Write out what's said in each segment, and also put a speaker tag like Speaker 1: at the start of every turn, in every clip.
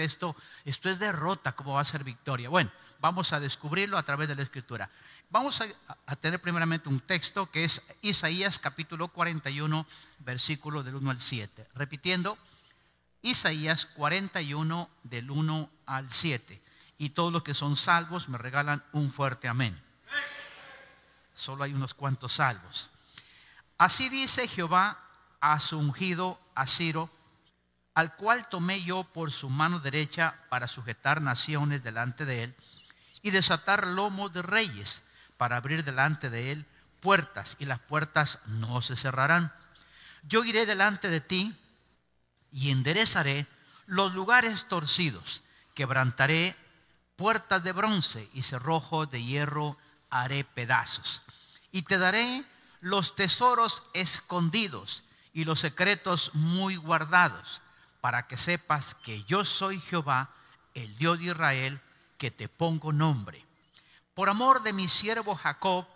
Speaker 1: esto, esto es derrota, ¿cómo va a ser victoria? Bueno, vamos a descubrirlo a través de la escritura. Vamos a, tener primeramente un texto que es Isaías capítulo 41, versículo del 1 al 7. Repitiendo, Isaías 41 del 1 al 7. Y todos los que son salvos me regalan un fuerte amén. Solo hay unos cuantos salvos. Así dice Jehová a su ungido, a Ciro, al cual tomé yo por su mano derecha para sujetar naciones delante de él y desatar lomos de reyes para abrir delante de él puertas y las puertas no se cerrarán. Yo iré delante de ti y enderezaré los lugares torcidos, quebrantaré puertas de bronce y cerrojos de hierro haré pedazos. Y te daré los tesoros escondidos y los secretos muy guardados, para que sepas que yo soy Jehová, el Dios de Israel, que te pongo nombre. Por amor de mi siervo Jacob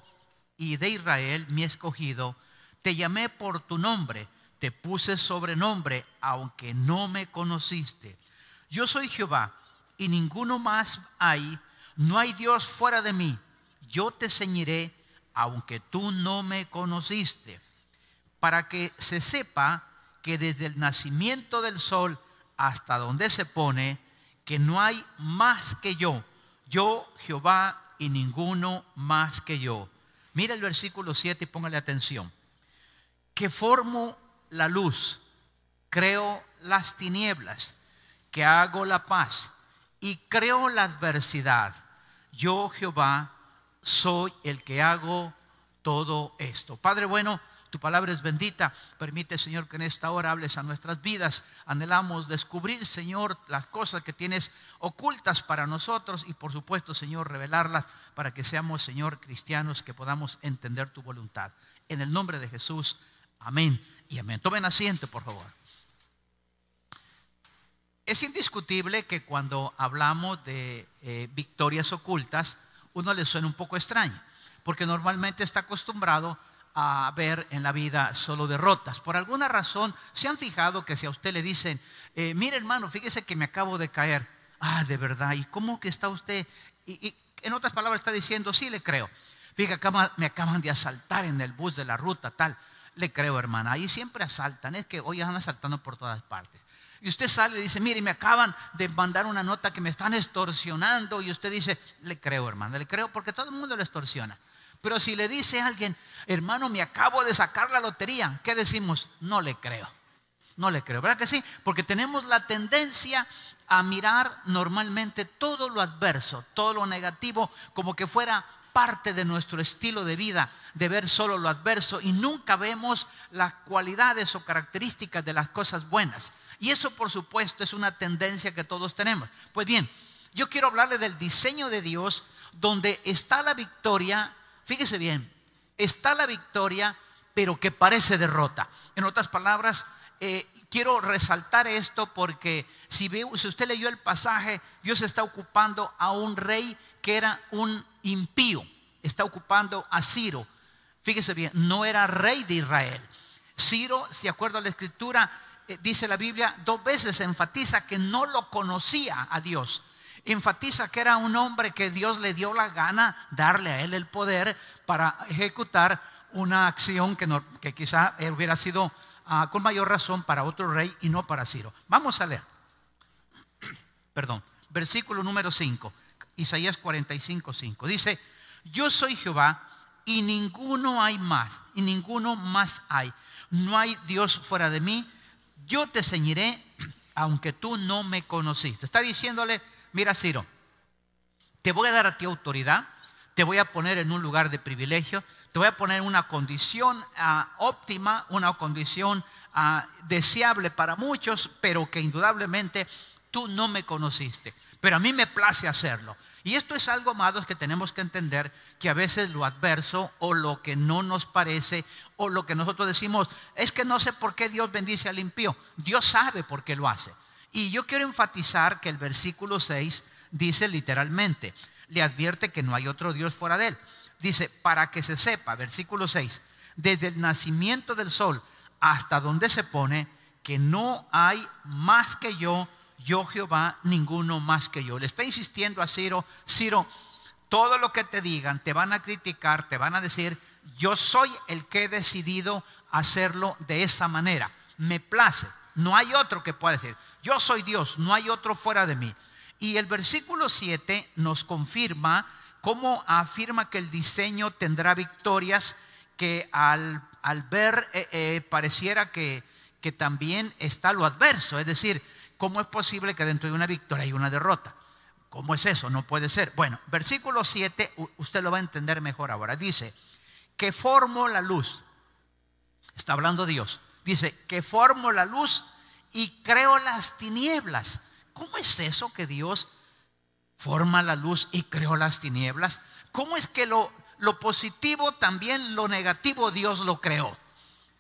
Speaker 1: y de Israel, mi escogido, te llamé por tu nombre, te puse sobrenombre, aunque no me conociste. Yo soy Jehová, y ninguno más hay, no hay Dios fuera de mí. Yo te ceñiré, aunque tú no me conociste, para que se sepa que desde el nacimiento del sol hasta donde se pone, que no hay más que yo, yo Jehová y ninguno más que yo. Mira el versículo 7 y póngale atención. Que formo la luz, creo las tinieblas, que hago la paz y creo la adversidad. Yo Jehová soy el que hago todo esto. Padre bueno, tu palabra es bendita. Permite, Señor, que en esta hora hables a nuestras vidas. Anhelamos descubrir, Señor, las cosas que tienes ocultas para nosotros y, por supuesto, Señor, revelarlas para que seamos, Señor, cristianos que podamos entender tu voluntad. En el nombre de Jesús, amén y amén. Tomen asiento, por favor. Es indiscutible que cuando hablamos de eh, victorias ocultas, uno le suena un poco extraño, porque normalmente está acostumbrado a ver en la vida solo derrotas. Por alguna razón, se han fijado que si a usted le dicen, eh, mire hermano, fíjese que me acabo de caer, ah, de verdad, ¿y cómo que está usted? Y, en otras palabras está diciendo, sí le creo. Fíjate, me acaban de asaltar en el bus de la ruta, tal. Le creo, hermana. Ahí siempre asaltan, es que hoy están asaltando por todas partes. Y usted sale y dice, mire, me acaban de mandar una nota que me están extorsionando. Y usted dice, le creo, hermana, le creo porque todo el mundo le extorsiona. Pero si le dice a alguien, hermano, me acabo de sacar la lotería, ¿qué decimos? No le creo. No le creo, ¿verdad que sí? Porque tenemos la tendencia a mirar normalmente todo lo adverso, todo lo negativo, como que fuera parte de nuestro estilo de vida, de ver solo lo adverso y nunca vemos las cualidades o características de las cosas buenas. Y eso, por supuesto, es una tendencia que todos tenemos. Pues bien, yo quiero hablarle del diseño de Dios donde está la victoria, fíjese bien, está la victoria, pero que parece derrota. En otras palabras, eh, quiero resaltar esto porque si, si usted leyó el pasaje, Dios está ocupando a un rey que era un impío, está ocupando a Ciro. Fíjese bien, no era rey de Israel. Ciro, si acuerdo a la escritura, eh, dice la Biblia, dos veces enfatiza que no lo conocía a Dios. Enfatiza que era un hombre que Dios le dio la gana darle a él el poder para ejecutar una acción que, quizá hubiera sido ah, con mayor razón para otro rey y no para Ciro. Vamos a leer. Perdón. Versículo número 5. Isaías 45, 5. Dice, yo soy Jehová y ninguno hay más, y ninguno más hay. No hay Dios fuera de mí. Yo te ceñiré, aunque tú no me conociste. Está diciéndole, mira Ciro, te voy a dar a ti autoridad, te voy a poner en un lugar de privilegio, te voy a poner una condición ah, óptima, una condición ah, deseable para muchos, pero que indudablemente tú no me conociste. Pero a mí me place hacerlo. Y esto es algo, amados, que tenemos que entender que a veces lo adverso o lo que no nos parece o lo que nosotros decimos es que no sé por qué Dios bendice al impío. Dios sabe por qué lo hace. Y yo quiero enfatizar que el versículo 6 dice literalmente, le advierte que no hay otro Dios fuera de él. Dice, para que se sepa, versículo 6, desde el nacimiento del sol hasta donde se pone, que no hay más que yo, yo Jehová, ninguno más que yo. Le está insistiendo a Ciro, Ciro, todo lo que te digan, te van a criticar, te van a decir, yo soy el que he decidido hacerlo de esa manera. Me place. No hay otro que pueda decir, yo soy Dios, no hay otro fuera de mí. Y el versículo 7 nos confirma cómo afirma que el diseño tendrá victorias que al, ver eh, eh, pareciera que, que también está lo adverso. Es decir, ¿cómo es posible que dentro de una victoria hay una derrota? ¿Cómo es eso? No puede ser. Bueno, versículo 7, usted lo va a entender mejor ahora. Dice, que formo la luz. Está hablando Dios. Dice, que formo la luz y creo las tinieblas. ¿Cómo es eso que Dios forma la luz y creó las tinieblas? ¿Cómo es que lo, lo positivo también lo negativo Dios lo creó?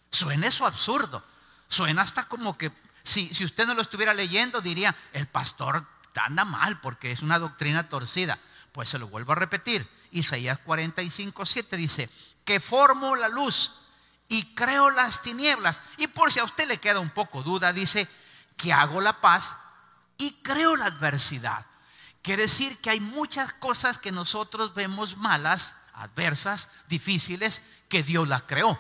Speaker 1: Suena eso absurdo. Suena hasta como que si, si usted no lo estuviera leyendo diría, el pastor anda mal porque es una doctrina torcida. Pues se lo vuelvo a repetir. Isaías 45, 7 dice, que formo la luz y creo las tinieblas. Y por si a usted le queda un poco duda, dice que hago la paz y creo la adversidad. Quiere decir que hay muchas cosas que nosotros vemos malas, adversas, difíciles, que Dios las creó.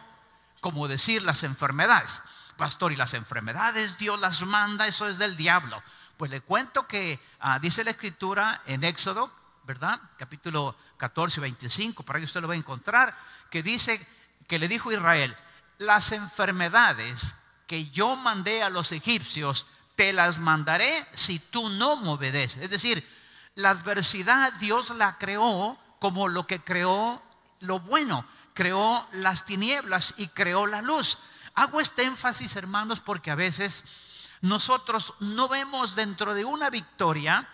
Speaker 1: Como decir las enfermedades. Pastor, y las enfermedades Dios las manda, eso es del diablo. Pues le cuento que ah, dice la escritura en Éxodo, ¿verdad? Capítulo 14, 25, para que usted lo va a encontrar, que dice que le dijo Israel, las enfermedades que yo mandé a los egipcios, te las mandaré si tú no me obedeces. Es decir, la adversidad Dios la creó como lo que creó lo bueno, creó las tinieblas y creó la luz. Hago este énfasis, hermanos, porque a veces nosotros no vemos dentro de una victoria,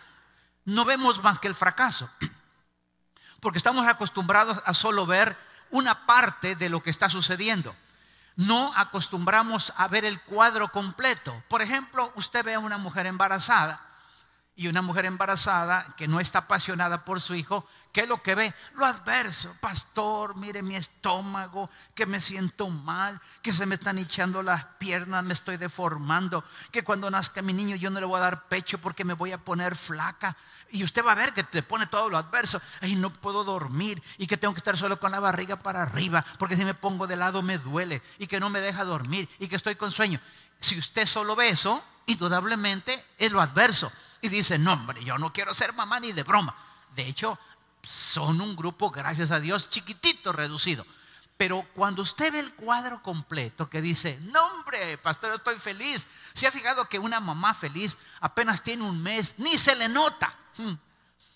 Speaker 1: no vemos más que el fracaso. Porque estamos acostumbrados a solo ver una parte de lo que está sucediendo. No acostumbramos a ver el cuadro completo. Por ejemplo, usted ve a una mujer embarazada y una mujer embarazada que no está apasionada por su hijo, ¿qué es lo que ve? Lo adverso. Pastor, mire mi estómago, que me siento mal, que se me están hinchando las piernas, me estoy deformando, que cuando nazca mi niño yo no le voy a dar pecho porque me voy a poner flaca. Y usted va a ver que te pone todo lo adverso. Ay, no puedo dormir y que tengo que estar solo con la barriga para arriba porque si me pongo de lado me duele y que no me deja dormir y que estoy con sueño. Si usted solo ve eso, indudablemente es lo adverso y dice, no hombre, yo no quiero ser mamá ni de broma. De hecho, son un grupo, gracias a Dios, chiquitito, reducido. Pero cuando usted ve el cuadro completo que dice, no hombre, pastor, estoy feliz. ¿Se ha fijado que una mamá feliz apenas tiene un mes? Ni se le nota. Hmm.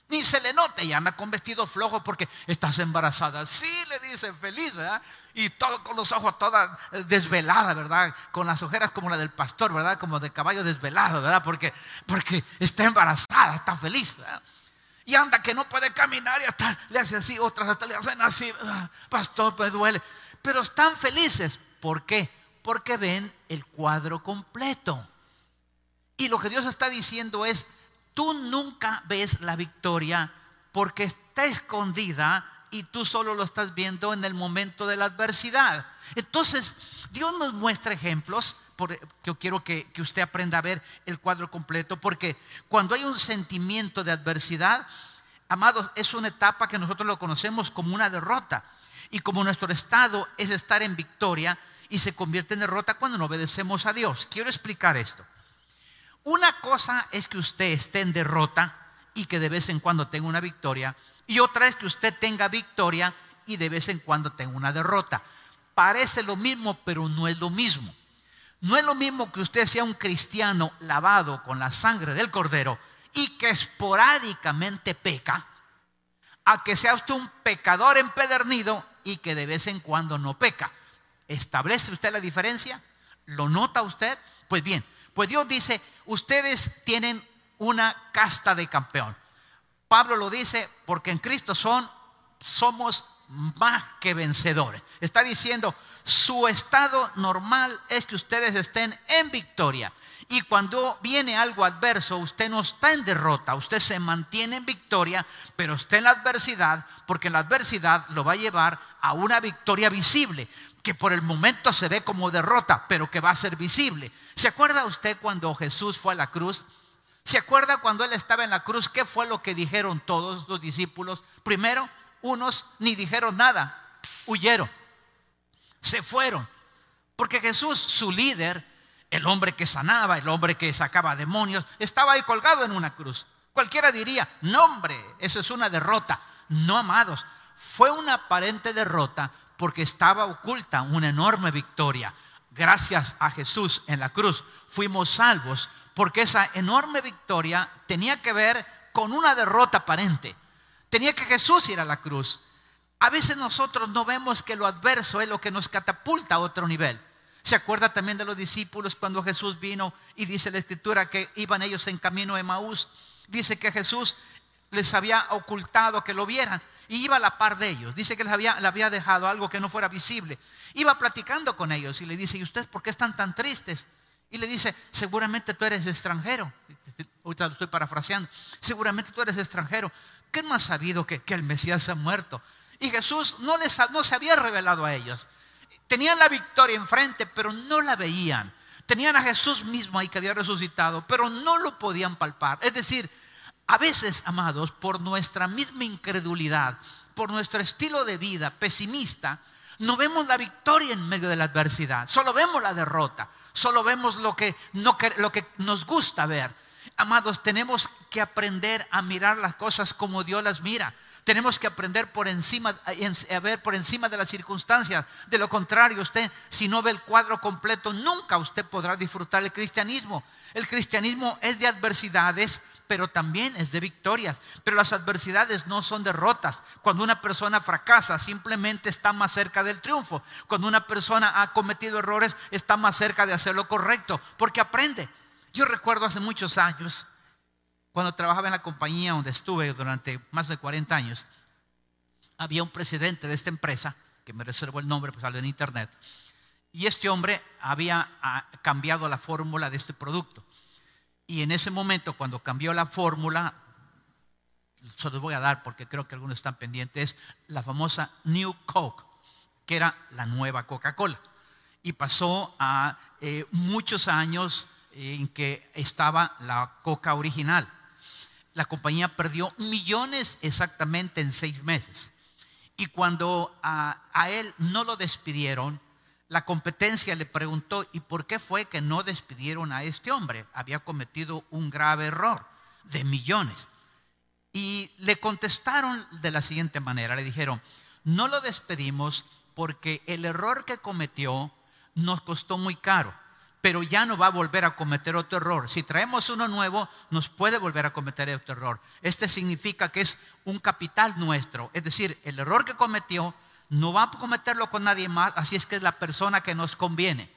Speaker 1: Ni se le nota y anda con vestido flojo porque estás embarazada. Sí, le dice feliz, ¿verdad? Y todo con los ojos toda eh, desvelada, ¿verdad? Con las ojeras como la del pastor, ¿verdad? Como de caballo desvelado, ¿verdad? Porque, porque está embarazada, está feliz, ¿verdad? Y anda que no puede caminar y hasta le hace así, otras hasta le hacen así, ah, pastor, pues duele. Pero están felices. ¿Por qué? Porque ven el cuadro completo. Y lo que Dios está diciendo es, tú nunca ves la victoria porque está escondida y tú solo lo estás viendo en el momento de la adversidad. Entonces, Dios nos muestra ejemplos, que yo quiero que, que usted aprenda a ver el cuadro completo, porque cuando hay un sentimiento de adversidad, amados, es una etapa que nosotros lo conocemos como una derrota. Y como nuestro estado es estar en victoria y se convierte en derrota cuando no obedecemos a Dios. Quiero explicar esto. Una cosa es que usted esté en derrota y que de vez en cuando tenga una victoria. Y otra es que usted tenga victoria y de vez en cuando tenga una derrota. Parece lo mismo, pero no es lo mismo. No es lo mismo que usted sea un cristiano lavado con la sangre del cordero y que esporádicamente peca, a que sea usted un pecador empedernido y que de vez en cuando no peca. ¿Establece usted la diferencia? ¿Lo nota usted? Pues bien, pues Dios dice, ustedes tienen una casta de campeón. Pablo lo dice porque en Cristo son, somos más que vencedores. Está diciendo, su estado normal es que ustedes estén en victoria. Y cuando viene algo adverso, usted no está en derrota, usted se mantiene en victoria, pero está en la adversidad, porque la adversidad lo va a llevar a una victoria visible, que por el momento se ve como derrota, pero que va a ser visible. ¿Se acuerda usted cuando Jesús fue a la cruz? ¿Se acuerda cuando él estaba en la cruz? ¿Qué fue lo que dijeron todos los discípulos? Primero, unos ni dijeron nada, huyeron, se fueron. Porque Jesús, su líder, el hombre que sanaba, el hombre que sacaba demonios, estaba ahí colgado en una cruz. Cualquiera diría, no hombre, eso es una derrota. No, amados, fue una aparente derrota porque estaba oculta una enorme victoria. Gracias a Jesús en la cruz fuimos salvos porque esa enorme victoria tenía que ver con una derrota aparente. Tenía que Jesús ir a la cruz. A veces nosotros no vemos que lo adverso es lo que nos catapulta a otro nivel. ¿Se acuerda también de los discípulos cuando Jesús vino y dice la escritura que iban ellos en camino de Maús? Dice que Jesús les había ocultado que lo vieran y iba a la par de ellos. Dice que les había, le había dejado algo que no fuera visible. Iba platicando con ellos y le dice, ¿y ustedes por qué están tan tristes? Y le dice, seguramente tú eres extranjero. Ahorita lo estoy parafraseando. Seguramente tú eres extranjero. ¿Qué no has sabido que, el Mesías ha muerto? Y Jesús no, les, no se había revelado a ellos. Tenían la victoria enfrente, pero no la veían. Tenían a Jesús mismo ahí que había resucitado, pero no lo podían palpar. Es decir, a veces, amados, por nuestra misma incredulidad, por nuestro estilo de vida pesimista, no vemos la victoria en medio de la adversidad, solo vemos la derrota, solo vemos lo que, no, lo que nos gusta ver. Amados, tenemos que aprender a mirar las cosas como Dios las mira. Tenemos que aprender por encima, a ver por encima de las circunstancias. De lo contrario, usted, si no ve el cuadro completo, nunca usted podrá disfrutar el cristianismo. El cristianismo es de adversidades, pero también es de victorias. Pero las adversidades no son derrotas. Cuando una persona fracasa, simplemente está más cerca del triunfo. Cuando una persona ha cometido errores, está más cerca de hacer lo correcto, porque aprende. Yo recuerdo hace muchos años, cuando trabajaba en la compañía donde estuve durante más de 40 años, había un presidente de esta empresa, que me reservo el nombre, pues salió en internet, y este hombre había ah, cambiado la fórmula de este producto. Y en ese momento, cuando cambió la fórmula, se los voy a dar porque creo que algunos están pendientes, la famosa New Coke, que era la nueva Coca-Cola. Y pasó a eh, muchos años en que estaba la Coca original. La compañía perdió millones exactamente en seis meses. Y cuando a él no lo despidieron, la competencia le preguntó, ¿y por qué fue que no despidieron a este hombre? Había cometido un grave error de millones. Y le contestaron de la siguiente manera, le dijeron, no lo despedimos porque el error que cometió nos costó muy caro, pero ya no va a volver a cometer otro error. Si traemos uno nuevo, nos puede volver a cometer otro error. Este significa que es un capital nuestro, es decir, el error que cometió no va a cometerlo con nadie más, así es que es la persona que nos conviene.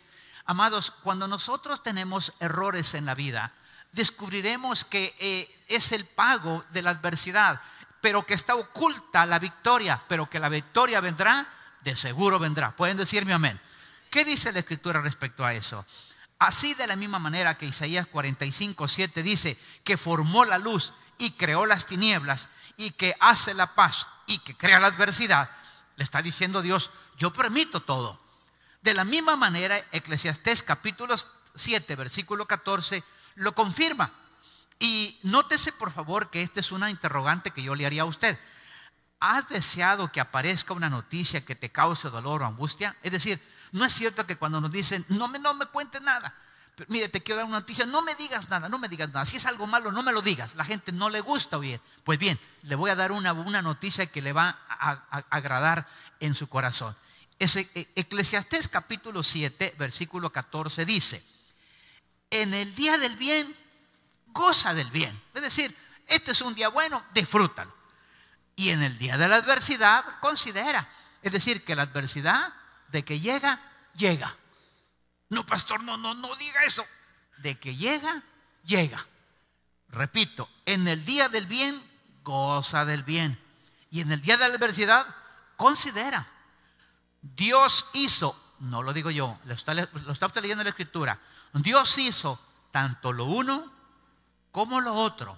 Speaker 1: Amados, cuando nosotros tenemos errores en la vida, descubriremos que eh, es el pago de la adversidad, pero que está oculta la victoria, pero que la victoria vendrá, de seguro vendrá. Pueden decirme amén. ¿Qué dice la escritura respecto a eso? Así de la misma manera que Isaías 45, 7 dice que formó la luz y creó las tinieblas y que hace la paz y que crea la adversidad, le está diciendo Dios, yo permito todo. De la misma manera, Eclesiastés capítulo 7, versículo 14, lo confirma. Y nótese por favor que esta es una interrogante que yo le haría a usted. ¿Has deseado que aparezca una noticia que te cause dolor o angustia? Es decir, no es cierto que cuando nos dicen, no me, no me cuentes nada, mire, te quiero dar una noticia, no me digas nada, no me digas nada. Si es algo malo, no me lo digas. La gente no le gusta oír. Pues bien, le voy a dar una, una noticia que le va a, agradar en su corazón. Ese, e, Eclesiastés capítulo 7, versículo 14 dice, en el día del bien, goza del bien. Es decir, este es un día bueno, disfrútalo. Y en el día de la adversidad, considera. Es decir, que la adversidad de que llega, llega. No, pastor, no, no, no diga eso. De que llega, llega. Repito, en el día del bien, goza del bien. Y en el día de la adversidad, considera. Dios hizo, no lo digo yo, lo está, usted leyendo en la escritura. Dios hizo tanto lo uno como lo otro.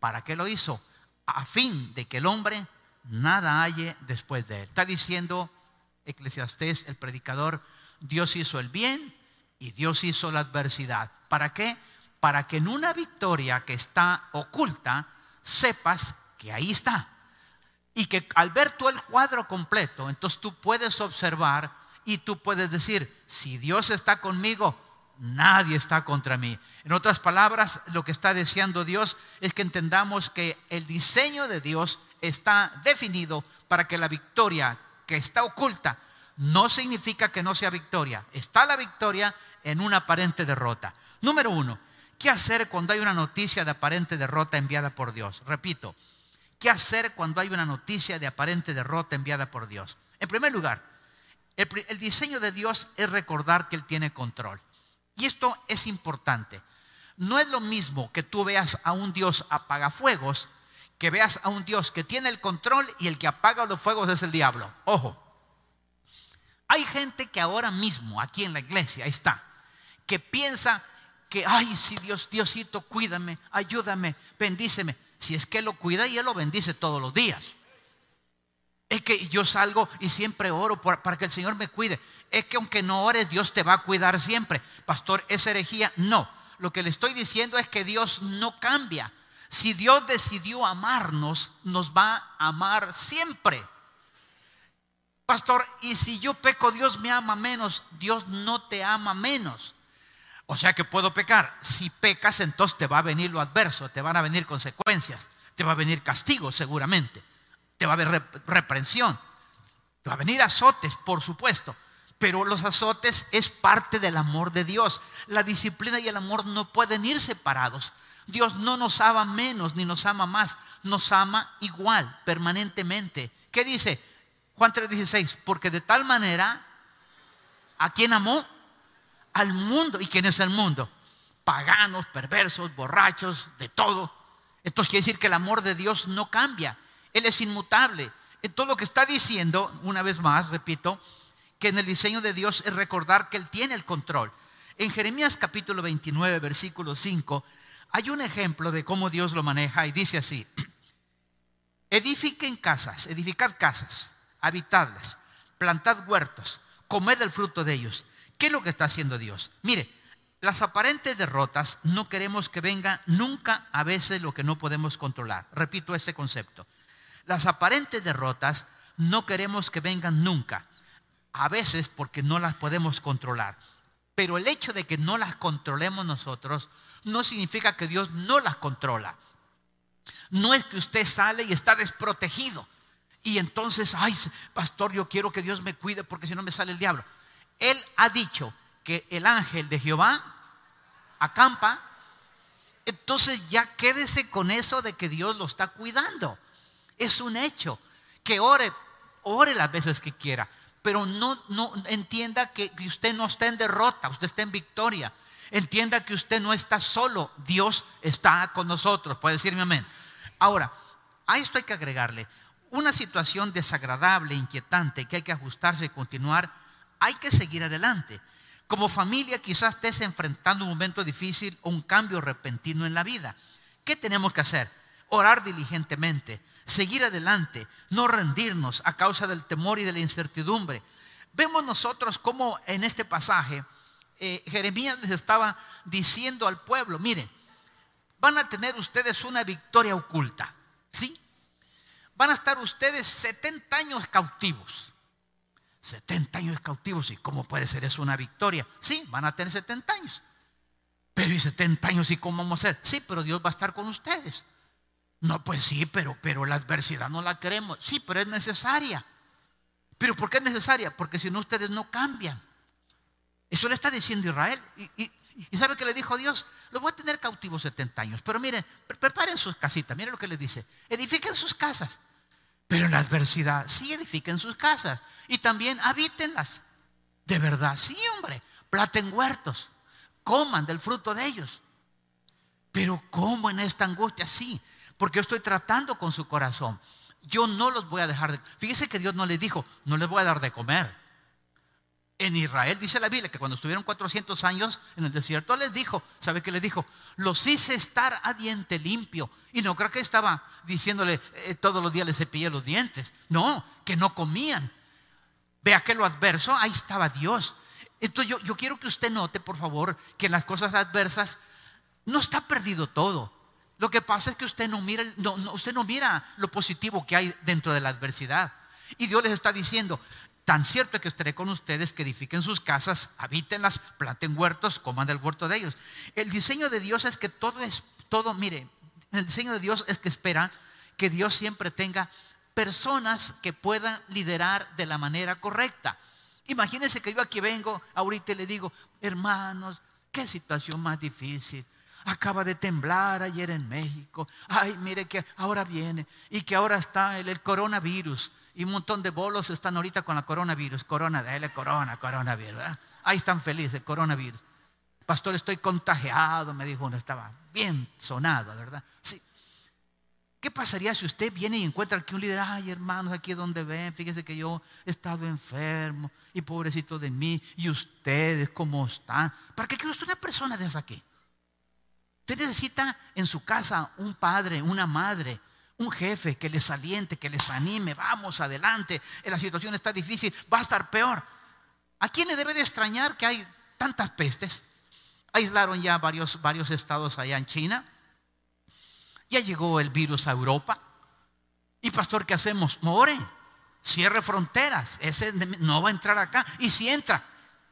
Speaker 1: ¿Para qué lo hizo? A fin de que el hombre nada halle después de él. Está diciendo Eclesiastés, el predicador, Dios hizo el bien y Dios hizo la adversidad. ¿Para qué? para que en una victoria que está oculta, sepas que ahí está. Y que al ver tú el cuadro completo, entonces tú puedes observar y tú puedes decir, si Dios está conmigo, nadie está contra mí. En otras palabras, lo que está deseando Dios es que entendamos que el diseño de Dios está definido para que la victoria que está oculta no significa que no sea victoria. Está la victoria en una aparente derrota. Número uno, ¿qué hacer cuando hay una noticia de aparente derrota enviada por Dios? Repito, ¿qué hacer cuando hay una noticia de aparente derrota enviada por Dios? En primer lugar, el, diseño de Dios es recordar que Él tiene control. Y esto es importante. No es lo mismo que tú veas a un Dios apagafuegos que veas a un Dios que tiene el control y el que apaga los fuegos es el diablo. Ojo. Hay gente que ahora mismo aquí en la iglesia está que piensa que, ay, si Dios, Diosito, cuídame, ayúdame, bendíceme. Si es que lo cuida y Él lo bendice todos los días. Es que yo salgo y siempre oro para que el Señor me cuide. Es que aunque no ores, Dios te va a cuidar siempre. Pastor, ¿es herejía? No. Lo que le estoy diciendo es que Dios no cambia. Si Dios decidió amarnos, nos va a amar siempre. Pastor, y si yo peco, Dios me ama menos. Dios no te ama menos. O sea que puedo pecar. Si pecas, entonces te va a venir lo adverso, te van a venir consecuencias, te va a venir castigo seguramente, te va a haber reprensión, te va a venir azotes, por supuesto. Pero los azotes es parte del amor de Dios. La disciplina y el amor no pueden ir separados. Dios no nos ama menos ni nos ama más, nos ama igual, permanentemente. ¿Qué dice? Juan 3:16, porque de tal manera, ¿a quién amó? al mundo. ¿Y quién es el mundo? Paganos, perversos, borrachos, de todo. Esto quiere decir que el amor de Dios no cambia. Él es inmutable. todo lo que está diciendo, una vez más, repito, que en el diseño de Dios es recordar que Él tiene el control. En Jeremías capítulo 29, versículo 5, hay un ejemplo de cómo Dios lo maneja y dice así, edifiquen casas, edificad casas, habitadlas, plantad huertos, comed el fruto de ellos ¿Qué es lo que está haciendo Dios? Mire, las aparentes derrotas no queremos que venga nunca a veces lo que no podemos controlar. Repito este concepto. Las aparentes derrotas no queremos que vengan nunca, a veces porque no las podemos controlar. Pero el hecho de que no las controlemos nosotros no significa que Dios no las controla. No es que usted sale y está desprotegido. Y entonces, ay, pastor, yo quiero que Dios me cuide porque si no me sale el diablo. Él ha dicho que el ángel de Jehová acampa, entonces ya quédese con eso de que Dios lo está cuidando. Es un hecho. Que ore, ore las veces que quiera, pero no, no entienda que, usted no está en derrota, usted está en victoria. Entienda que usted no está solo, Dios está con nosotros. Puede decirme amén. Ahora, a esto hay que agregarle una situación desagradable, inquietante, que hay que ajustarse y continuar hay que seguir adelante. Como familia quizás estés enfrentando un momento difícil o un cambio repentino en la vida. ¿Qué tenemos que hacer? Orar diligentemente, seguir adelante, no rendirnos a causa del temor y de la incertidumbre. Vemos nosotros cómo en este pasaje eh, Jeremías les estaba diciendo al pueblo, miren, van a tener ustedes una victoria oculta, ¿sí? Van a estar ustedes 70 años cautivos. 70 años cautivos. ¿Y cómo puede ser eso una victoria? Sí, van a tener 70 años. Pero ¿y 70 años y cómo vamos a hacer? Sí, pero Dios va a estar con ustedes. No, pues sí, pero, pero la adversidad no la queremos. Sí, pero es necesaria. ¿Pero por qué es necesaria? Porque si no ustedes no cambian. Eso le está diciendo Israel. Y, ¿sabe qué le dijo Dios? Los voy a tener cautivos 70 años. Pero miren, preparen sus casitas. Miren lo que les dice. Edifiquen sus casas. Pero en la adversidad, sí edifiquen sus casas y también habítenlas. De verdad, sí, hombre. Platen huertos, coman del fruto de ellos. Pero ¿cómo en esta angustia? Sí, porque yo estoy tratando con su corazón. Yo no los voy a dejar de... Fíjese que Dios no les dijo, no les voy a dar de comer. En Israel dice la Biblia que cuando estuvieron 400 años en el desierto les dijo, ¿sabe qué les dijo? Los hice estar a diente limpio. Y no creo que estaba diciéndole eh, todos los días les cepillé los dientes. No, que no comían. Vea que lo adverso, ahí estaba Dios. Entonces yo, quiero que usted note, por favor, que en las cosas adversas No está perdido todo. Lo que pasa es que usted no mira, no, usted no mira lo positivo que hay dentro de la adversidad. Y Dios les está diciendo, tan cierto que estaré con ustedes que edifiquen sus casas, habítenlas, planten huertos, coman del huerto de ellos. El diseño de Dios es que todo es, todo, mire, el diseño de Dios es que espera que Dios siempre tenga personas que puedan liderar de la manera correcta. Imagínense que yo aquí vengo ahorita y le digo, hermanos, qué situación más difícil. Acaba de temblar ayer en México. Ay, mire que ahora viene y que ahora está el, coronavirus. Y un montón de bolos están ahorita con la coronavirus. Corona, dale corona, coronavirus. Ahí están felices, coronavirus. Pastor, estoy contagiado, me dijo uno, estaba bien sonado, ¿verdad? Sí, ¿Qué pasaría si usted viene y encuentra que un líder, ay hermanos, aquí es donde ven, fíjese que yo he estado enfermo y pobrecito de mí, y ustedes cómo están? ¿Para qué quiere usted una persona de aquí? Usted necesita en su casa un padre, una madre, un jefe que les aliente, que les anime, vamos adelante, la situación está difícil, va a estar peor. ¿A quién le debe de extrañar que hay tantas pestes? Aislaron ya varios, varios estados allá en China ya llegó el virus a Europa. Y pastor, ¿qué hacemos? More, cierre fronteras. Ese no va a entrar acá. Y si entra,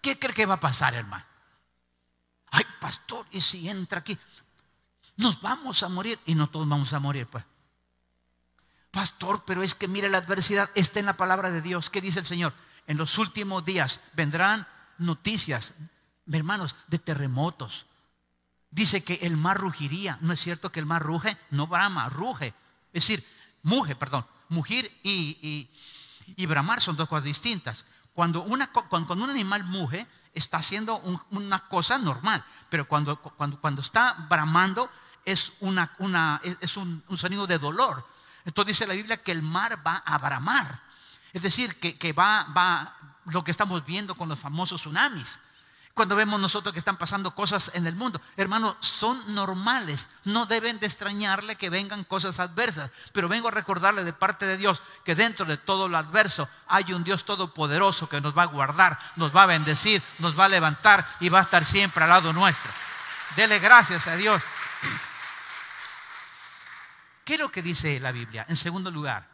Speaker 1: ¿qué cree que va a pasar, hermano? Ay, pastor, ¿y si entra aquí? Nos vamos a morir. Y no todos vamos a morir, pues. Pastor, pero es que mire la adversidad está en la palabra de Dios. ¿Qué dice el Señor? En los últimos días vendrán noticias, hermanos, de terremotos, dice que el mar rugiría. ¿No es cierto que el mar ruge? No brama, ruge. Es decir, muge, perdón. Mugir y, y, bramar son dos cosas distintas. Cuando, una, cuando, un animal muge, está haciendo una cosa normal. Pero cuando, cuando, cuando está bramando, es, una, una, es un, sonido de dolor. Entonces dice la Biblia que el mar va a bramar. Es decir, que, que va, va lo que estamos viendo con los famosos tsunamis cuando vemos nosotros que están pasando cosas en el mundo. Hermano, son normales. No deben de extrañarle que vengan cosas adversas. Pero vengo a recordarle de parte de Dios que dentro de todo lo adverso hay un Dios todopoderoso que nos va a guardar, nos va a bendecir, nos va a levantar y va a estar siempre al lado nuestro. Dele gracias a Dios. ¿Qué es lo que dice la Biblia? En segundo lugar,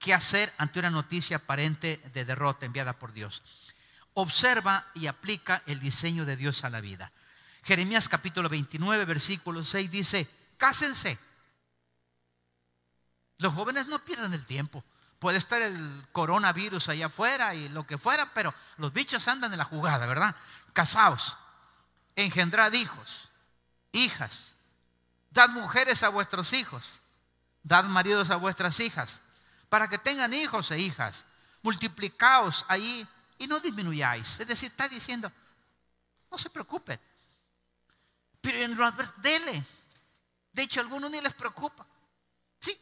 Speaker 1: ¿qué hacer ante una noticia aparente de derrota enviada por Dios? observa y aplica el diseño de Dios a la vida. Jeremías capítulo 29, versículo 6 dice, cásense. Los jóvenes no pierden el tiempo. Puede estar el coronavirus allá afuera y lo que fuera, pero los bichos andan en la jugada, ¿verdad? Casaos, engendrad hijos, hijas, dad mujeres a vuestros hijos, dad maridos a vuestras hijas, para que tengan hijos e hijas. Multiplicaos ahí y no disminuyáis. Es decir, está diciendo, no se preocupen. Pero en lo adverso, dele. De hecho, a algunos ni les preocupa. Sí,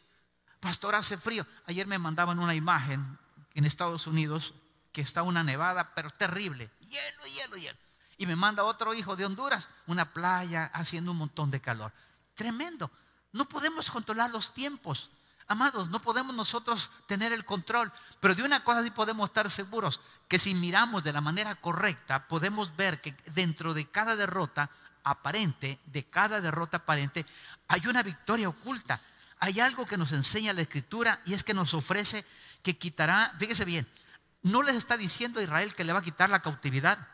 Speaker 1: pastor, hace frío. Ayer me mandaban una imagen en Estados Unidos que está una nevada, pero terrible. Hielo, hielo, hielo. Y me manda otro hijo de Honduras, una playa haciendo un montón de calor. Tremendo. No podemos controlar los tiempos. Amados, no podemos nosotros tener el control, pero de una cosa sí podemos estar seguros, que si miramos de la manera correcta, podemos ver que dentro de cada derrota aparente, de cada derrota aparente, hay una victoria oculta. Hay algo que nos enseña la escritura y es que nos ofrece que quitará, fíjese bien, no les está diciendo a Israel que le va a quitar la cautividad.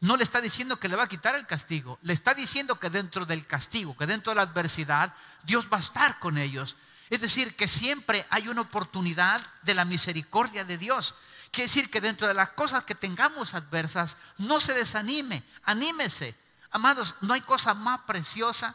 Speaker 1: No le está diciendo que le va a quitar el castigo. Le está diciendo que dentro del castigo, que dentro de la adversidad, Dios va a estar con ellos. Es decir, que siempre hay una oportunidad de la misericordia de Dios. Quiere decir que dentro de las cosas que tengamos adversas, no se desanime, anímese. Amados, no hay cosa más preciosa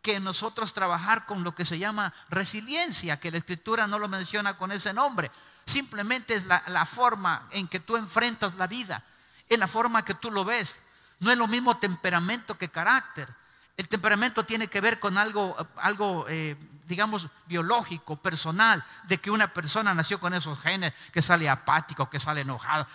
Speaker 1: que nosotros trabajar con lo que se llama resiliencia, que la escritura no lo menciona con ese nombre. Simplemente es la, la forma en que tú enfrentas la vida, en la forma que tú lo ves. No es lo mismo temperamento que carácter. El temperamento tiene que ver con algo, algo eh, digamos, biológico, personal, de que una persona nació con esos genes, que sale apático, que sale enojado,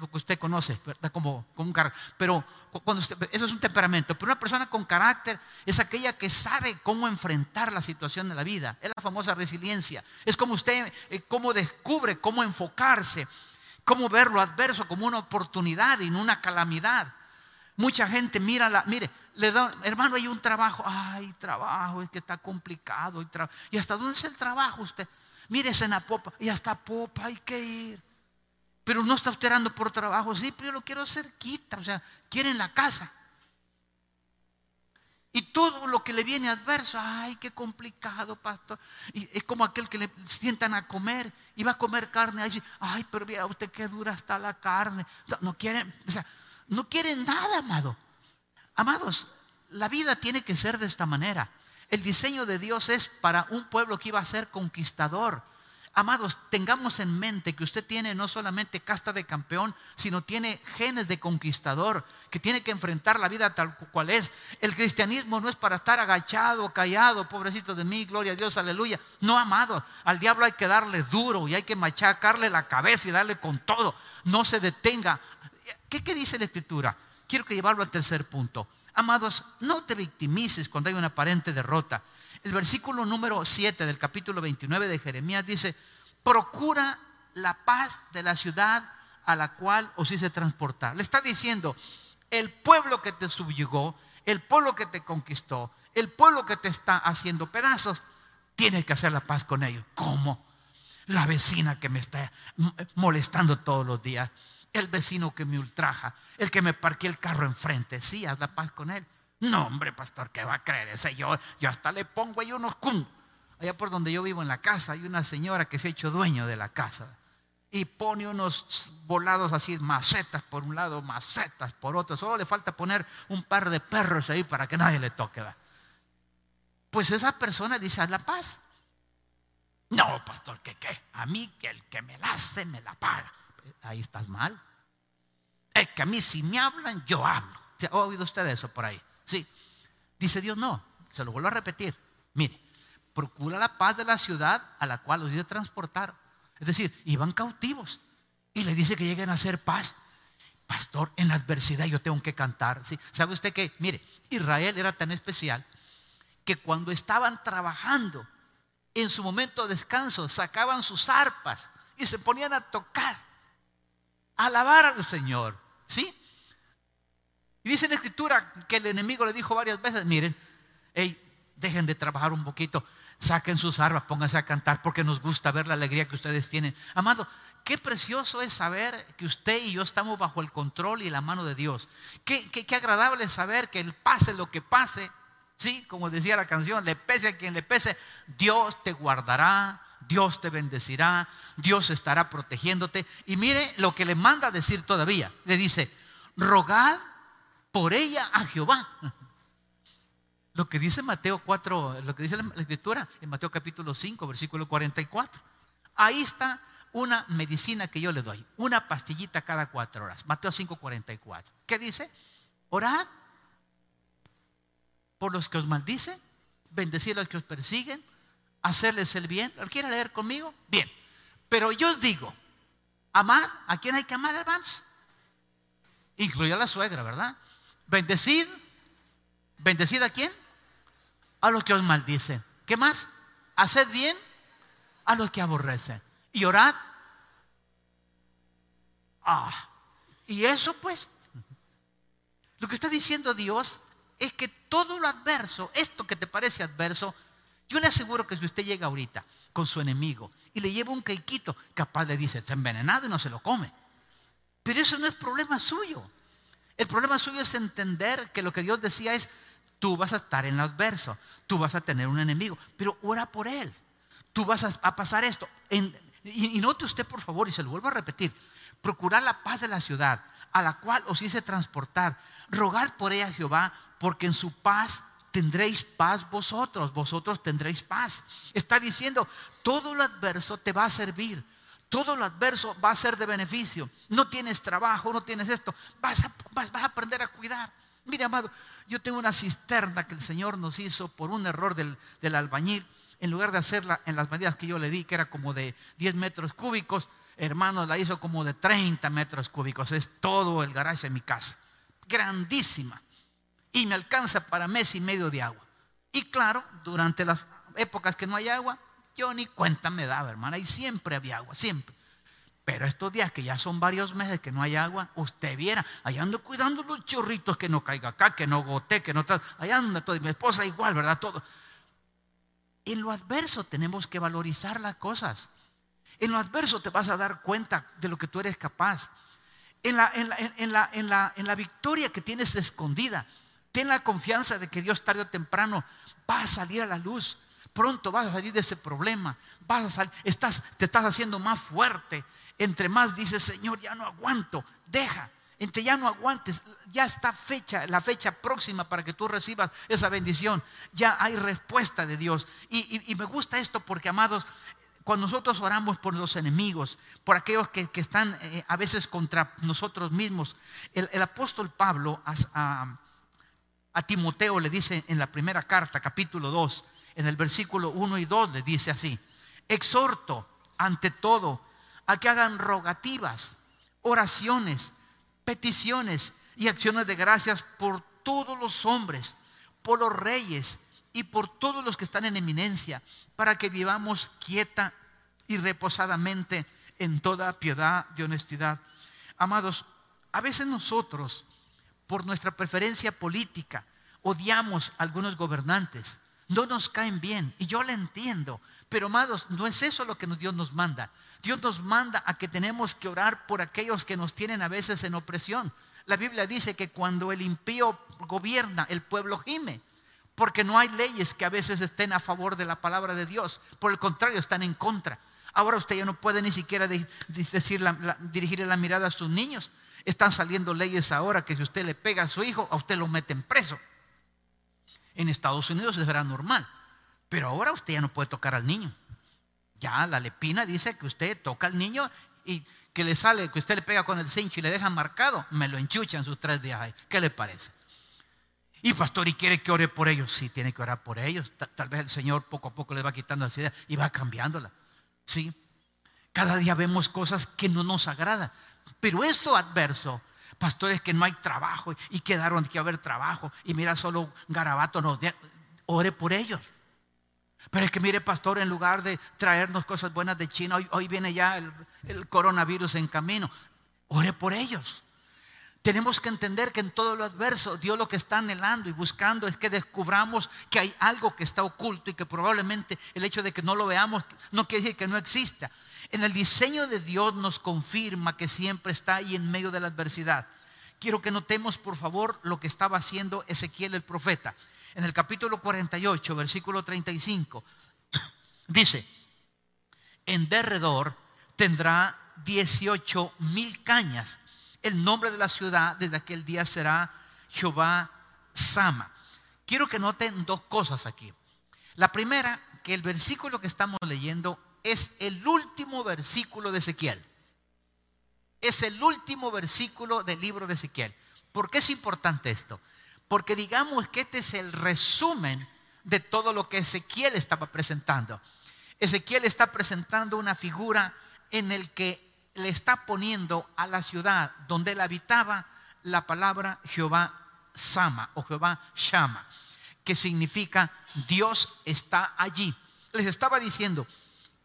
Speaker 1: lo que usted conoce, ¿verdad? Como, como un carácter. Pero cuando eso es un temperamento. Pero una persona con carácter es aquella que sabe cómo enfrentar la situación de la vida. Es la famosa resiliencia. Es como usted, eh, cómo descubre, cómo enfocarse, cómo ver lo adverso como una oportunidad y no una calamidad. Mucha gente mira la, mire, le da, hermano, hay un trabajo, ay, trabajo, es que está complicado. Y, ¿Y hasta dónde es el trabajo usted? Mírese en la popa, y hasta popa hay que ir. Pero no está usted por trabajo, sí, pero yo lo quiero cerquita, o sea, quiere en la casa. Y todo lo que le viene adverso, ay, qué complicado, pastor. Y es como aquel que le sientan a comer y va a comer carne. Ay, ay pero vea usted qué dura está la carne. No quieren, o sea, no quieren nada, amado. Amados, la vida tiene que ser de esta manera. El diseño de Dios es para un pueblo que iba a ser conquistador. Amados, tengamos en mente que usted tiene no solamente casta de campeón, sino tiene genes de conquistador, que tiene que enfrentar la vida tal cual es. El cristianismo no es para estar agachado, callado, pobrecito de mí, gloria a Dios, aleluya. No, amado, al diablo hay que darle duro y hay que machacarle la cabeza y darle con todo. No se detenga. ¿Qué, qué dice la escritura? Quiero que llevarlo al tercer punto. Amados, no te victimices cuando hay una aparente derrota. El versículo número 7 del capítulo 29 de Jeremías dice, procura la paz de la ciudad a la cual os hice transportar. Le está diciendo, el pueblo que te subyugó, el pueblo que te conquistó, el pueblo que te está haciendo pedazos, tienes que hacer la paz con ellos. ¿Cómo? La vecina que me está molestando todos los días el vecino que me ultraja, el que me parqué el carro enfrente. Sí, haz la paz con él. No, hombre, pastor, ¿qué va a creer ese? Yo, yo hasta le pongo ahí unos cum. Allá por donde yo vivo en la casa hay una señora que se ha hecho dueño de la casa y pone unos volados así, macetas por un lado, macetas por otro. Solo le falta poner un par de perros ahí para que nadie le toque. Pues esa persona dice, haz la paz. No, pastor, ¿qué qué? A mí que el que me la hace me la paga ahí estás mal. Es que a mí si me hablan, yo hablo. ¿Ha oído usted eso por ahí? Sí. Dice Dios, no, se lo vuelvo a repetir. Mire, procura la paz de la ciudad a la cual los dio transportar. Es decir, iban cautivos. Y le dice que lleguen a hacer paz. Pastor, en la adversidad yo tengo que cantar. ¿sí? ¿Sabe usted que, mire, Israel era tan especial que cuando estaban trabajando, en su momento de descanso, sacaban sus arpas y se ponían a tocar alabar al Señor. ¿Sí? Y dice en la escritura que el enemigo le dijo varias veces, miren, hey, dejen de trabajar un poquito, saquen sus armas, pónganse a cantar porque nos gusta ver la alegría que ustedes tienen. Amado, qué precioso es saber que usted y yo estamos bajo el control y la mano de Dios. Qué, qué, qué agradable saber que el pase lo que pase, sí, como decía la canción, le pese a quien le pese, Dios te guardará, Dios te bendecirá, Dios estará protegiéndote. Y mire lo que le manda a decir todavía. Le dice, rogad por ella a Jehová. Lo que dice Mateo 4, lo que dice la escritura en Mateo capítulo 5, versículo 44. Ahí está una medicina que yo le doy, una pastillita cada cuatro horas. Mateo 5, 44. ¿Qué dice? Orad por los que os maldicen, bendecid a los que os persiguen, hacerles el bien. ¿Lo quiere leer conmigo? Bien. Pero yo os digo, amad, ¿a quién hay que amar, hermanos? Incluye a la suegra, ¿verdad? Bendecid. ¿Bendecid a quién? A los que os maldicen. ¿Qué más? Haced bien a los que aborrecen. Y orad. Ah, y eso pues, lo que está diciendo Dios es que todo lo adverso, esto que te parece adverso, yo le aseguro que si usted llega ahorita con su enemigo y le lleva un caiquito, capaz le dice, está envenenado y no se lo come. Pero eso no es problema suyo. El problema suyo es entender que lo que Dios decía es, tú vas a estar en el adverso, tú vas a tener un enemigo, pero ora por él. Tú vas a, pasar esto. y, note usted, por favor, y se lo vuelvo a repetir, procurar la paz de la ciudad a la cual os hice transportar. Rogad por ella Jehová, porque en su paz tendréis paz vosotros, vosotros tendréis paz. Está diciendo, todo lo adverso te va a servir, todo lo adverso va a ser de beneficio. No tienes trabajo, no tienes esto, vas a, aprender a cuidar. Mire, amado, yo tengo una cisterna que el Señor nos hizo por un error del, del albañil. En lugar de hacerla en las medidas que yo le di, que era como de 10 metros cúbicos, hermanos, la hizo como de 30 metros cúbicos. Es todo el garaje de mi casa. Grandísima y me alcanza para mes y medio de agua. Y claro, durante las épocas que no hay agua, yo ni cuenta me daba, hermana, y siempre había agua, siempre. Pero estos días que ya son varios meses que no hay agua, usted viera, allá ando cuidando los chorritos que no caiga acá, que no gote, que no... Allá anda todo, y mi esposa igual, ¿verdad? Todo. En lo adverso tenemos que valorizar las cosas. En lo adverso te vas a dar cuenta de lo que tú eres capaz. En la, en la, en la, en la victoria que tienes escondida, ten la confianza de que Dios tarde o temprano va a salir a la luz. Pronto vas a salir de ese problema. Vas a salir, estás, te estás haciendo más fuerte. Entre más dices, Señor, ya no aguanto, deja. Entre ya no aguantes, ya está fecha, la fecha próxima para que tú recibas esa bendición. Ya hay respuesta de Dios. Y, me gusta esto porque, amados, cuando nosotros oramos por los enemigos, por aquellos que, están eh, a veces contra nosotros mismos, el, apóstol Pablo a, a, Timoteo le dice en la primera carta, capítulo 2, en el versículo 1 y 2, le dice así, exhorto ante todo a que hagan rogativas, oraciones, peticiones y acciones de gracias por todos los hombres, por los reyes y por todos los que están en eminencia, para que vivamos quieta y reposadamente en toda piedad y honestidad. Amados, a veces nosotros, por nuestra preferencia política, odiamos a algunos gobernantes, no nos caen bien, y yo lo entiendo, pero amados, no es eso lo que Dios nos manda. Dios nos manda a que tenemos que orar por aquellos que nos tienen a veces en opresión. La Biblia dice que cuando el impío gobierna, el pueblo gime, porque no hay leyes que a veces estén a favor de la palabra de Dios, por el contrario, están en contra. Ahora usted ya no puede ni siquiera decir dirigir la mirada a sus niños. Están saliendo leyes ahora que si usted le pega a su hijo, a usted lo meten preso. En Estados Unidos eso era normal, pero ahora usted ya no puede tocar al niño. Ya la lepina dice que usted toca al niño y que le sale, que usted le pega con el cincho y le deja marcado, me lo enchuchan sus tres días ¿Qué le parece? Y pastor, ¿y quiere que ore por ellos? Sí, tiene que orar por ellos. Tal, vez el Señor poco a poco le va quitando esa idea y va cambiándola. Sí. Cada día vemos cosas que no nos agradan. Pero eso adverso, pastores que no hay trabajo y quedaron que haber trabajo y mira solo garabato, no, ore por ellos. Pero es que mire, pastor, en lugar de traernos cosas buenas de China, hoy, viene ya el, coronavirus en camino. Ore por ellos. Tenemos que entender que en todo lo adverso, Dios lo que está anhelando y buscando es que descubramos que hay algo que está oculto y que probablemente el hecho de que no lo veamos no quiere decir que no exista. En el diseño de Dios nos confirma que siempre está ahí en medio de la adversidad. Quiero que notemos, por favor, lo que estaba haciendo Ezequiel el profeta en el capítulo 48, versículo 35, dice, en derredor tendrá 18 mil cañas. El nombre de la ciudad desde aquel día será Jehová Sama. Quiero que noten dos cosas aquí. La primera, que el versículo que estamos leyendo es el último versículo de Ezequiel. Es el último versículo del libro de Ezequiel. ¿Por qué es importante esto? Porque digamos que este es el resumen de todo lo que Ezequiel estaba presentando. Ezequiel está presentando una figura en el que le está poniendo a la ciudad donde él habitaba la palabra Jehová Sama o Jehová Shama, que significa Dios está allí. Les estaba diciendo,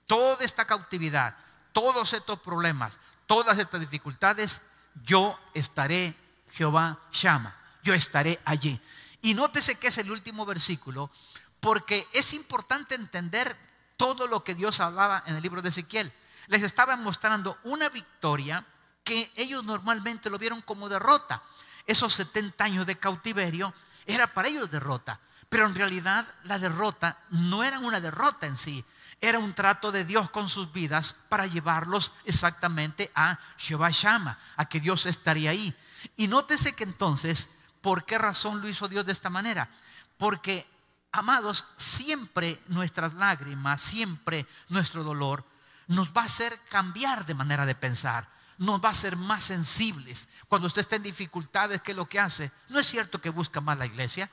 Speaker 1: toda esta cautividad, todos estos problemas, todas estas dificultades, yo estaré Jehová Shama yo estaré allí. Y nótese que es el último versículo, porque es importante entender todo lo que Dios hablaba en el libro de Ezequiel. Les estaba mostrando una victoria que ellos normalmente lo vieron como derrota. Esos 70 años de cautiverio era para ellos derrota, pero en realidad la derrota no era una derrota en sí, era un trato de Dios con sus vidas para llevarlos exactamente a Jehová Shama, a que Dios estaría ahí. Y nótese que entonces ¿Por qué razón lo hizo Dios de esta manera? Porque, amados, siempre nuestras lágrimas, siempre nuestro dolor nos va a hacer cambiar de manera de pensar, nos va a hacer más sensibles. Cuando usted está en dificultades, ¿qué es lo que hace? No es cierto que busca más la iglesia.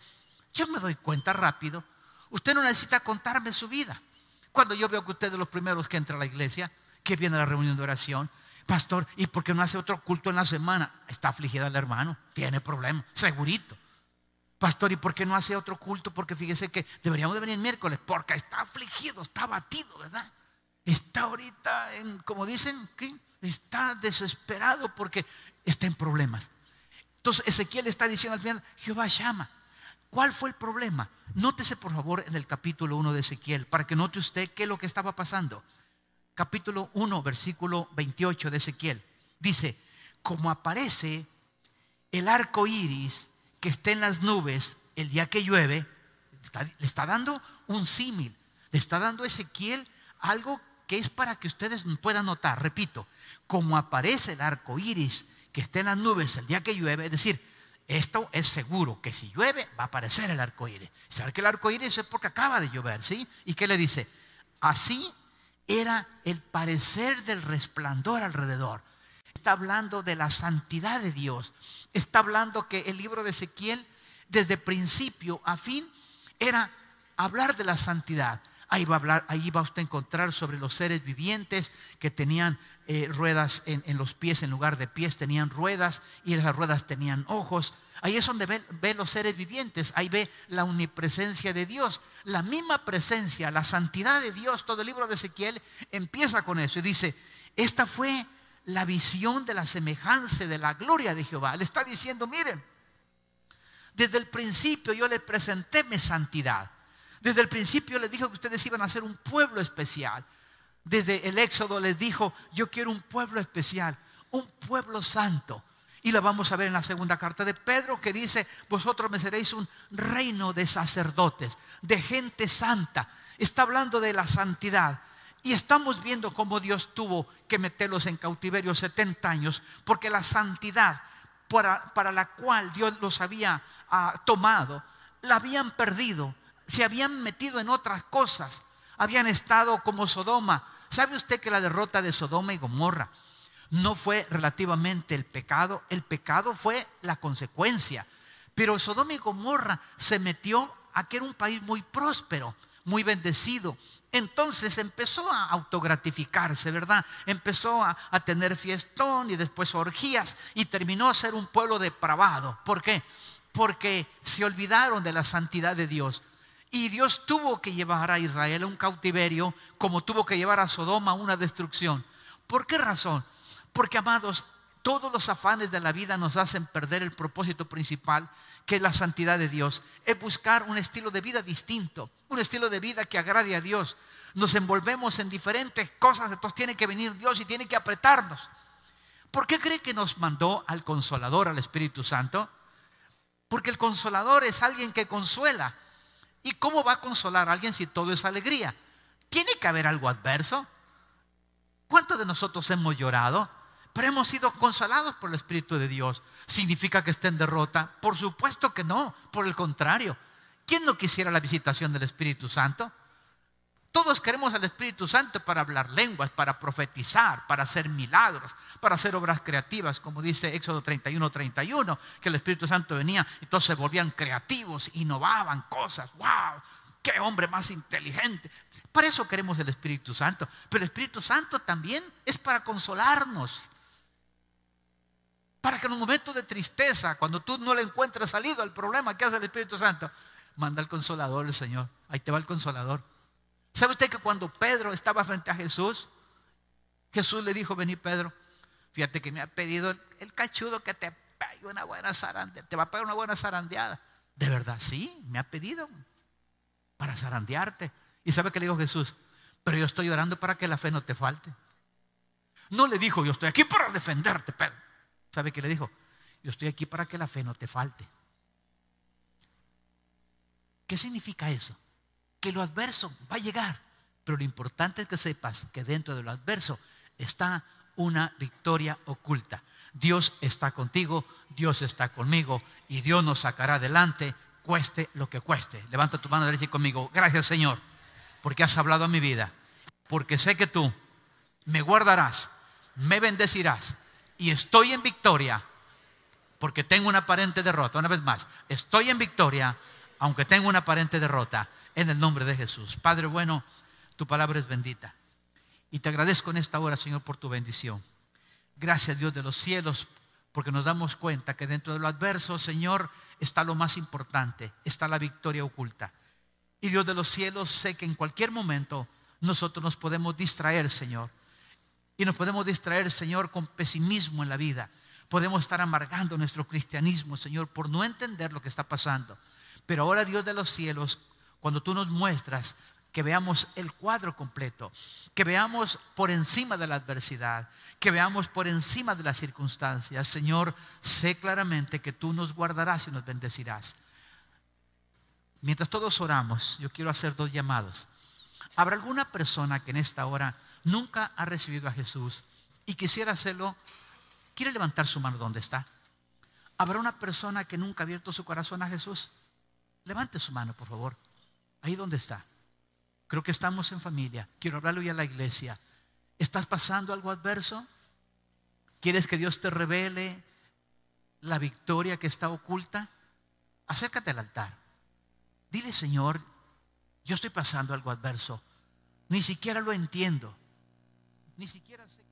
Speaker 1: Yo me doy cuenta rápido. Usted no necesita contarme su vida. Cuando yo veo que usted es de los primeros que entra a la iglesia, que viene a la reunión de oración, Pastor, ¿y por qué no hace otro culto en la semana? Está afligida el hermano, tiene problema, segurito. Pastor, ¿y por qué no hace otro culto? Porque fíjese que deberíamos de venir miércoles, porque está afligido, está abatido, ¿verdad? está ahorita, en, como dicen, está desesperado porque está en problemas. Entonces Ezequiel está diciendo al final, Jehová llama. ¿Cuál fue el problema? Nótese por favor en el capítulo 1 de Ezequiel, para que note usted qué es lo que estaba pasando. Capítulo 1, versículo 28 de Ezequiel. Dice, como aparece el arco iris que está en las nubes el día que llueve, le está dando un símil, le está dando a Ezequiel algo que es para que ustedes puedan notar. Repito, como aparece el arco iris que está en las nubes el día que llueve, es decir, esto es seguro que si llueve va a aparecer el arco iris. ¿Sabe que el arco iris es porque acaba de llover? ¿Sí? ¿Y qué le dice? Así era el parecer del resplandor alrededor. Está hablando de la santidad de Dios. Está hablando que el libro de Ezequiel, desde principio a fin, era hablar de la santidad. Ahí va a hablar, ahí va usted a encontrar sobre los seres vivientes que tenían eh, ruedas en, los pies en lugar de pies, tenían ruedas y esas ruedas tenían ojos. Ahí es donde ve, los seres vivientes, ahí ve la omnipresencia de Dios, la misma presencia, la santidad de Dios. Todo el libro de Ezequiel empieza con eso y dice, esta fue la visión de la semejanza de la gloria de Jehová. Le está diciendo, miren, desde el principio yo le presenté mi santidad. Desde el principio les dijo que ustedes iban a ser un pueblo especial. Desde el Éxodo les dijo, yo quiero un pueblo especial, un pueblo santo. Y la vamos a ver en la segunda carta de Pedro que dice, vosotros me seréis un reino de sacerdotes, de gente santa. Está hablando de la santidad. Y estamos viendo cómo Dios tuvo que meterlos en cautiverio 70 años, porque la santidad para, la cual Dios los había ah, tomado, la habían perdido se habían metido en otras cosas, habían estado como Sodoma. ¿Sabe usted que la derrota de Sodoma y Gomorra no fue relativamente el pecado? El pecado fue la consecuencia. Pero Sodoma y Gomorra se metió a que era un país muy próspero, muy bendecido. Entonces empezó a autogratificarse, ¿verdad? Empezó a, a, tener fiestón y después orgías y terminó a ser un pueblo depravado. ¿Por qué? Porque se olvidaron de la santidad de Dios. Y Dios tuvo que llevar a Israel a un cautiverio como tuvo que llevar a Sodoma a una destrucción. ¿Por qué razón? Porque, amados, todos los afanes de la vida nos hacen perder el propósito principal, que es la santidad de Dios. Es buscar un estilo de vida distinto, un estilo de vida que agrade a Dios. Nos envolvemos en diferentes cosas, entonces tiene que venir Dios y tiene que apretarnos. ¿Por qué cree que nos mandó al consolador, al Espíritu Santo? Porque el consolador es alguien que consuela. ¿Y cómo va a consolar a alguien si todo es alegría? Tiene que haber algo adverso. ¿Cuántos de nosotros hemos llorado? Pero hemos sido consolados por el Espíritu de Dios. ¿Significa que esté en derrota? Por supuesto que no, por el contrario. ¿Quién no quisiera la visitación del Espíritu Santo? Todos queremos al Espíritu Santo para hablar lenguas, para profetizar, para hacer milagros, para hacer obras creativas, como dice Éxodo 31, 31, que el Espíritu Santo venía, todos se volvían creativos, innovaban cosas. ¡Wow! ¡Qué hombre más inteligente! Para eso queremos el Espíritu Santo. Pero el Espíritu Santo también es para consolarnos. Para que en un momento de tristeza, cuando tú no le encuentras salido al problema que hace el Espíritu Santo, manda al consolador el Señor. Ahí te va el consolador ¿Sabe usted que cuando Pedro estaba frente a Jesús, Jesús le dijo, vení Pedro, fíjate que me ha pedido el, cachudo que te pegue una buena zarandeada, te va a pegar una buena zarandeada. De verdad, sí, me ha pedido para zarandearte. ¿Y sabe qué le dijo Jesús? Pero yo estoy orando para que la fe no te falte. No le dijo, yo estoy aquí para defenderte, Pedro. ¿Sabe qué le dijo? Yo estoy aquí para que la fe no te falte. ¿Qué significa eso? Que lo adverso va a llegar. Pero lo importante es que sepas que dentro de lo adverso está una victoria oculta. Dios está contigo, Dios está conmigo y Dios nos sacará adelante, cueste lo que cueste. Levanta tu mano derecha y conmigo. Gracias Señor, porque has hablado a mi vida, porque sé que tú me guardarás, me bendecirás y estoy en victoria, porque tengo una aparente derrota. Una vez más, estoy en victoria, aunque tengo una aparente derrota en el nombre de Jesús. Padre bueno, tu palabra es bendita. Y te agradezco en esta hora, Señor, por tu bendición. Gracias, Dios de los cielos, porque nos damos cuenta que dentro de lo adverso, Señor, está lo más importante, está la victoria oculta. Y Dios de los cielos, sé que en cualquier momento nosotros nos podemos distraer, Señor. Y nos podemos distraer, Señor, con pesimismo en la vida. Podemos estar amargando nuestro cristianismo, Señor, por no entender lo que está pasando. Pero ahora, Dios de los cielos, cuando tú nos muestras que veamos el cuadro completo, que veamos por encima de la adversidad, que veamos por encima de las circunstancias. Señor, sé claramente que tú nos guardarás y nos bendecirás. Mientras todos oramos, yo quiero hacer dos llamados. ¿Habrá alguna persona que en esta hora nunca ha recibido a Jesús y quisiera hacerlo? ¿Quiere levantar su mano donde está? ¿Habrá una persona que nunca ha abierto su corazón a Jesús? Levante su mano, por favor. Ahí donde está. Creo que estamos en familia. Quiero hablarle hoy a la iglesia. ¿Estás pasando algo adverso? ¿Quieres que Dios te revele la victoria que está oculta? Acércate al altar. Dile, Señor, yo estoy pasando algo adverso. Ni siquiera lo entiendo. Ni siquiera sé.